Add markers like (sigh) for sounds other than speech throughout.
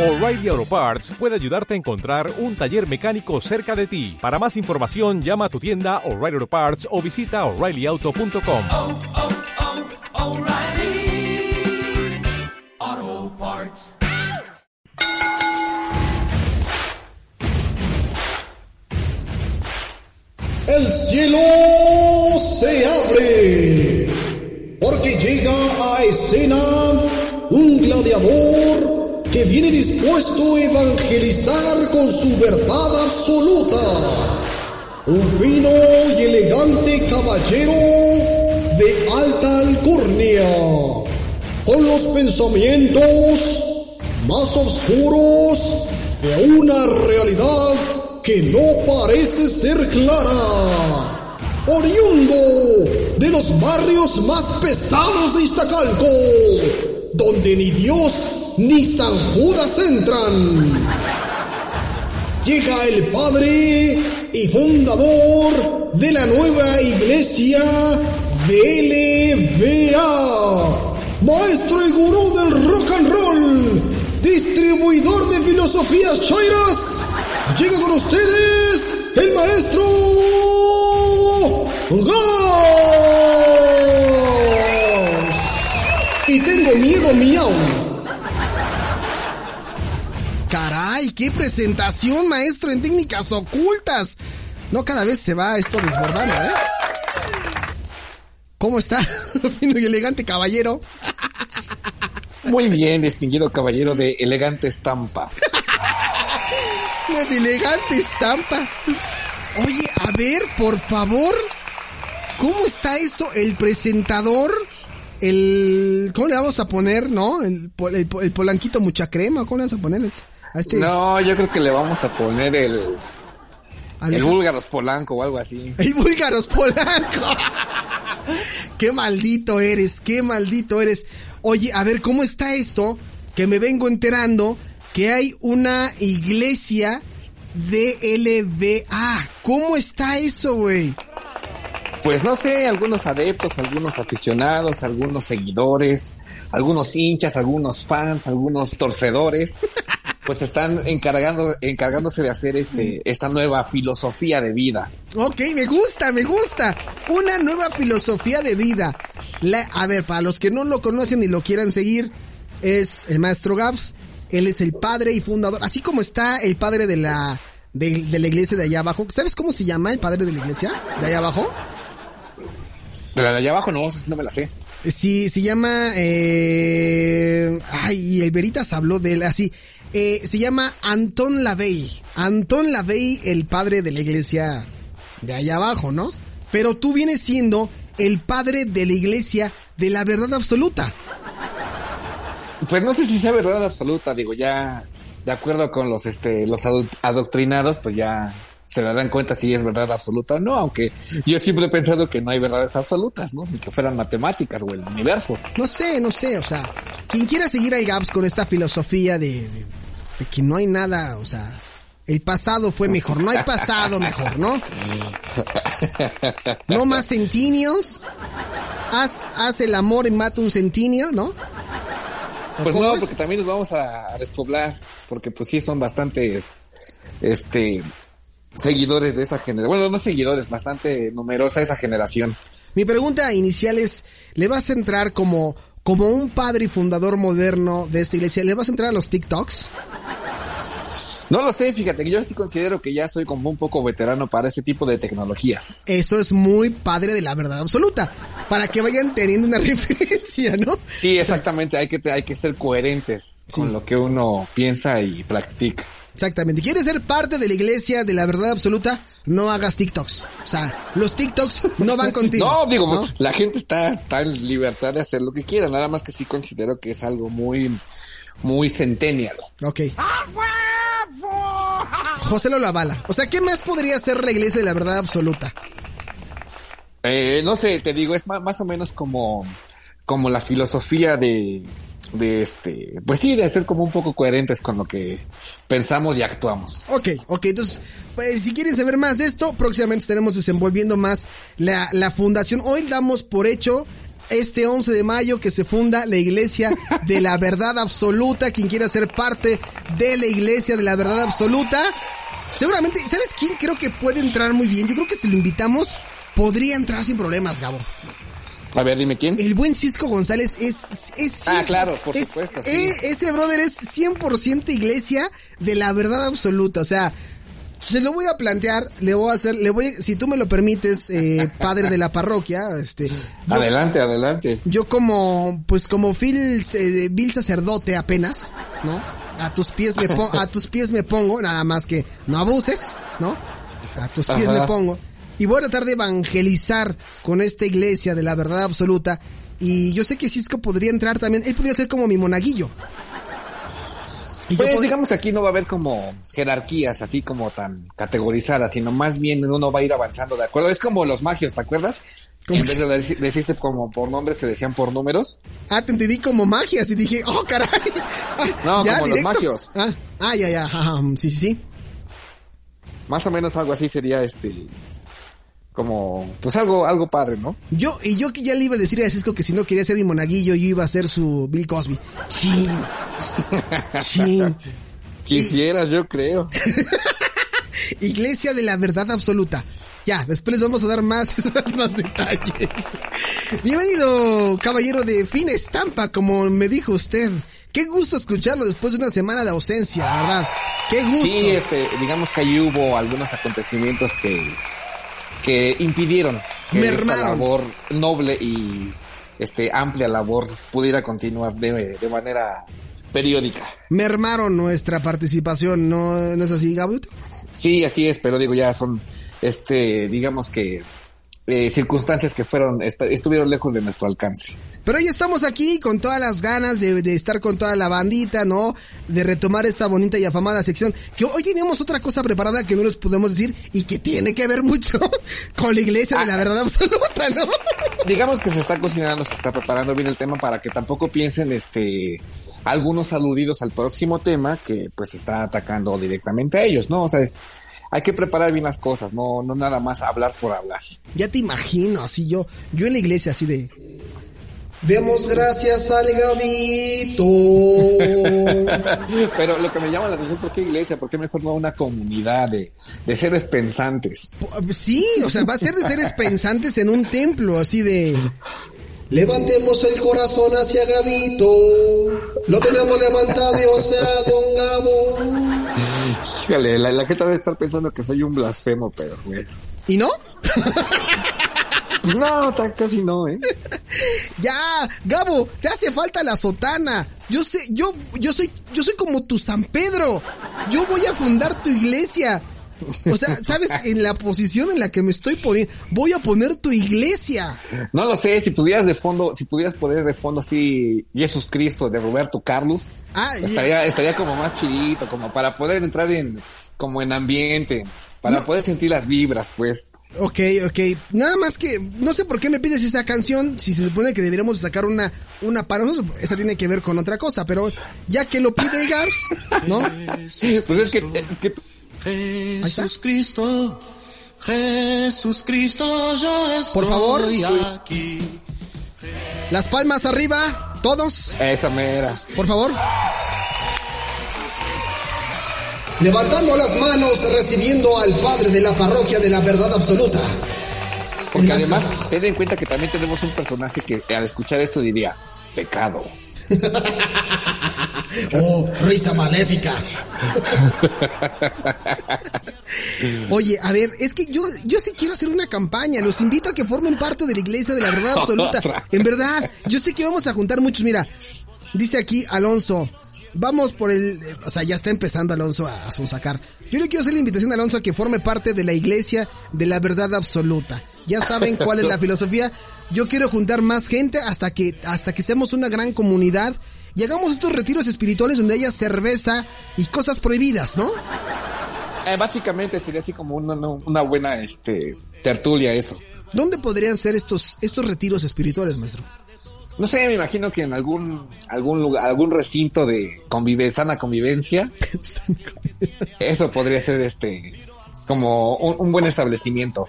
O'Reilly Auto Parts puede ayudarte a encontrar un taller mecánico cerca de ti. Para más información, llama a tu tienda O'Reilly Auto Parts o visita oreillyauto.com. oh, oh, Parts. El cielo se abre porque llega a escena un gladiador que viene dispuesto a evangelizar con su verdad absoluta. Un fino y elegante caballero de alta alcurnia, con los pensamientos más oscuros de una realidad que no parece ser clara. Oriundo de los barrios más pesados de Iztacalco, donde ni Dios ni San Judas entran. Llega el padre y fundador de la nueva iglesia DLBA, maestro y gurú del rock and roll, distribuidor de filosofías chairas. Llega con ustedes el maestro. Caray, qué presentación, maestro, en técnicas ocultas. No, cada vez se va esto desbordando, ¿eh? ¿Cómo está, (laughs) fino y elegante caballero? Muy bien, distinguido caballero de elegante estampa. (laughs) Una elegante estampa. Oye, a ver, por favor, ¿cómo está eso? El presentador, el... ¿Cómo le vamos a poner, no? El, el, pol- el polanquito mucha crema, ¿cómo le vamos a poner este? A este... No, yo creo que le vamos a poner el, el búlgaros polanco o algo así. El búlgaros polanco. (laughs) qué maldito eres, qué maldito eres. Oye, a ver, ¿cómo está esto? Que me vengo enterando que hay una iglesia DLBA. ¿Cómo está eso, güey? Pues no sé, algunos adeptos, algunos aficionados, algunos seguidores, algunos hinchas, algunos fans, algunos torcedores, (laughs) pues están encargando, encargándose de hacer este, esta nueva filosofía de vida. Ok, me gusta, me gusta. Una nueva filosofía de vida. La- a ver, para los que no lo conocen y lo quieran seguir, es el maestro Gabs. Él es el padre y fundador, así como está el padre de la, de, de la iglesia de allá abajo. ¿Sabes cómo se llama el padre de la iglesia de allá abajo? De la de allá abajo no, no me la sé. Sí, se llama, eh, ay, y el Veritas habló de él así. Eh, se llama Antón Lavey. Antón Lavey, el padre de la iglesia de allá abajo, ¿no? Pero tú vienes siendo el padre de la iglesia de la verdad absoluta. Pues no sé si sea verdad absoluta, digo, ya de acuerdo con los este los adoctrinados, pues ya se darán cuenta si es verdad absoluta o no, aunque yo siempre he pensado que no hay verdades absolutas, ¿no? Ni que fueran matemáticas o el universo. No sé, no sé, o sea, quien quiera seguir al Gaps con esta filosofía de, de, que no hay nada, o sea, el pasado fue mejor, no hay pasado mejor, ¿no? (laughs) No más centinios. Haz, haz el amor y mata un centinio, ¿no? ¿O Pues no, es? porque también nos vamos a, a despoblar, porque pues sí son bastantes este seguidores de esa generación. Bueno, no seguidores, bastante numerosa esa generación. Mi pregunta inicial es, ¿le vas a entrar como, como un padre y fundador moderno de esta iglesia? ¿Le vas a entrar a los TikToks? No lo sé, fíjate que yo sí considero que ya soy como un poco veterano para ese tipo de tecnologías. Eso es muy padre de la verdad absoluta. Para que vayan teniendo una (laughs) referencia, ¿no? Sí, exactamente, hay que, hay que ser coherentes Sí. con lo que uno piensa y practica. Exactamente. ¿Quieres ser parte de la iglesia de la verdad absoluta? No hagas TikToks. O sea, los TikToks (laughs) no van contigo. No, digo, ¿no? la gente está, en libertad de hacer lo que quiera, nada más que sí considero que es algo muy, muy centennial. Ok. José lo Lavala. O sea, ¿qué más podría ser la iglesia de la verdad absoluta? Eh, no sé, te digo, es más o menos como, como la filosofía de, de este, pues sí, de ser como un poco coherentes con lo que pensamos y actuamos. Ok, ok, entonces, pues, si quieren saber más de esto, próximamente estaremos desenvolviendo más la, la fundación. Hoy damos por hecho este 11 de mayo que se funda la Iglesia de la Verdad Absoluta. Quien quiera ser parte de la Iglesia de la Verdad Absoluta, seguramente, ¿sabes quién creo que puede entrar muy bien? Yo creo que si lo invitamos, podría entrar sin problemas, Gabo. A ver, dime quién. El buen Cisco González es... es Ah, claro, por es- supuesto, sí. eh, ese brother es 100% iglesia de la verdad absoluta. O sea, se lo voy a plantear, le voy a hacer, le voy, si tú me lo permites, eh, (laughs) padre de la parroquia, este... yo- Adelante, adelante. yo como, pues como vil, eh, vil sacerdote apenas, ¿no? A tus pies me pongo, a (laughs) tus pies me pongo, nada más que no abuses, ¿no? A tus pies Ajá. me pongo. Y voy a tratar de evangelizar con esta iglesia de la verdad absoluta. Y yo sé que Cisco podría entrar también, él podría ser como mi monaguillo. Y Pues podría- digamos que aquí no va a haber como jerarquías así como tan categorizadas, sino más bien uno va a ir avanzando, ¿de acuerdo? Es como los magios, ¿te acuerdas? ¿Cómo En vez de deci- decirse como por nombres, se decían por números. Ah, te entendí como magias y dije, oh, caray. (laughs) Ah, No, como los magios. Ah, ah, ya, ya, ajá, sí, sí, sí. Más o menos algo así sería este, como, pues algo, algo padre, ¿no? Yo, y yo que ya le iba a decir a Cisco que si no quería ser mi monaguillo, yo iba a ser su Bill Cosby. Chin. (laughs) Chin. Quisieras, yo creo. (laughs) Iglesia de la verdad absoluta. Ya, después les vamos a dar más, (laughs) más detalles. Bienvenido, caballero de fina estampa, como me dijo usted. Qué gusto escucharlo después de una semana de ausencia, la verdad. Qué gusto. Sí, este, digamos que ahí hubo algunos acontecimientos que, que impidieron que esta Mermaron. labor noble y este amplia labor pudiera continuar de, de manera periódica. Mermaron nuestra participación, ¿no, ¿no es así, Gabut? Sí, así es, pero digo, ya son, este, digamos que eh, circunstancias que fueron, est- estuvieron lejos de nuestro alcance. Pero hoy estamos aquí con todas las ganas de, de estar con toda la bandita, ¿no? De retomar esta bonita y afamada sección. Que hoy tenemos otra cosa preparada que no les podemos decir y que tiene que ver mucho (laughs) con la iglesia de la verdad absoluta, ¿no? (laughs) digamos que se está cocinando, se está preparando bien el tema para que tampoco piensen, este, algunos aludidos al próximo tema que pues está atacando directamente a ellos, ¿no? O sea, es, hay que preparar bien las cosas, no, no nada más hablar por hablar. Ya te imagino, así yo, yo en la iglesia así de... Demos gracias al Gabito. (laughs) Pero lo que me llama la atención, ¿por qué iglesia? ¿Por qué mejor no una comunidad de, de seres pensantes? Sí, o sea, va a ser de seres pensantes en un templo, así de... Levantemos el corazón hacia Gabito. Lo tenemos levantado, o sea, don Gabo. La, la gente debe estar pensando que soy un blasfemo, pero bueno. ¿Y no? No, casi no, ¿eh? (laughs) Ya, Gabo, te hace falta la sotana. Yo sé, yo, yo soy, yo soy como tu San Pedro. Yo voy a fundar tu iglesia. O sea, ¿sabes? En la posición en la que me estoy poniendo, voy a poner tu iglesia. No lo sé, si pudieras de fondo, si pudieras poner de fondo así Jesús Cristo de Roberto Carlos, Ah, estaría, estaría como más chidito, como para poder entrar en, como en ambiente, para No. poder sentir las vibras, pues. Ok, ok. Nada más que, no sé por qué me pides esa canción, si se supone que deberíamos sacar una, una para nosotros. Esa tiene que ver con otra cosa, pero ya que lo pide Gars, ¿no? (laughs) Pues es que, es que tú- Jesús Cristo, Jesús Cristo, yo estoy Por favor. aquí. Las palmas arriba, todos, esa mera. por favor. Levantando las manos, recibiendo al Padre de la parroquia de la verdad absoluta. Porque además, ten en cuenta que también tenemos un personaje que al escuchar esto diría, pecado. (laughs) Oh, risa maléfica. Oye, a ver, es que yo, yo sí quiero hacer una campaña. Los invito a que formen parte de la iglesia de la verdad (laughs) absoluta. En verdad, yo sé que vamos a juntar muchos. Mira, dice aquí Alonso. Vamos por el, o sea, ya está empezando Alonso a, a sonsacar. Yo le quiero hacer la invitación a Alonso a que forme parte de la iglesia de la verdad absoluta. Ya saben cuál es la (laughs) filosofía. Yo quiero juntar más gente hasta que, hasta que seamos una gran comunidad y hagamos estos retiros espirituales donde haya cerveza y cosas prohibidas, ¿no? Eh, básicamente sería así como una, una buena, este, tertulia eso. ¿Dónde podrían ser estos, estos retiros espirituales, maestro? No sé, me imagino que en algún, algún lugar, algún recinto de convive, sana convivencia, (laughs) eso podría ser este, como un, un buen establecimiento.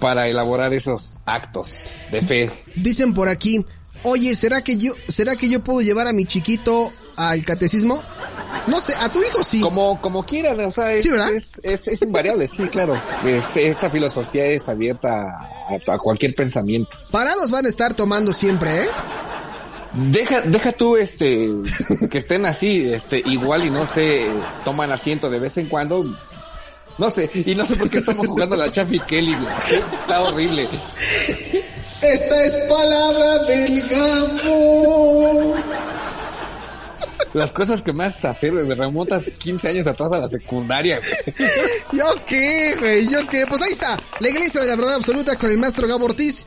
para elaborar esos actos de fe. Dicen por aquí, oye, ¿será que yo, será que yo puedo llevar a mi chiquito al catecismo? No sé, a tu hijo sí. Como, como quieran, o sea, es, Sí, ¿verdad? es, es- es invariable, sí, claro. Es- esta filosofía es abierta a, a cualquier pensamiento. Parados van a estar tomando siempre, ¿eh? Deja, deja tú este que estén así, este, igual y no sé, toman asiento de vez en cuando. No sé, y no sé por qué estamos jugando a la Chaffy Kelly, güey. Está horrible. Esta es palabra del Gabo. Las cosas que haces hacer, me remontas 15 años atrás a la secundaria, güey. (laughs) ¿Yo qué, güey? ¿Yo qué? Pues ahí está, la iglesia de la verdad absoluta con el maestro Gabo Ortiz.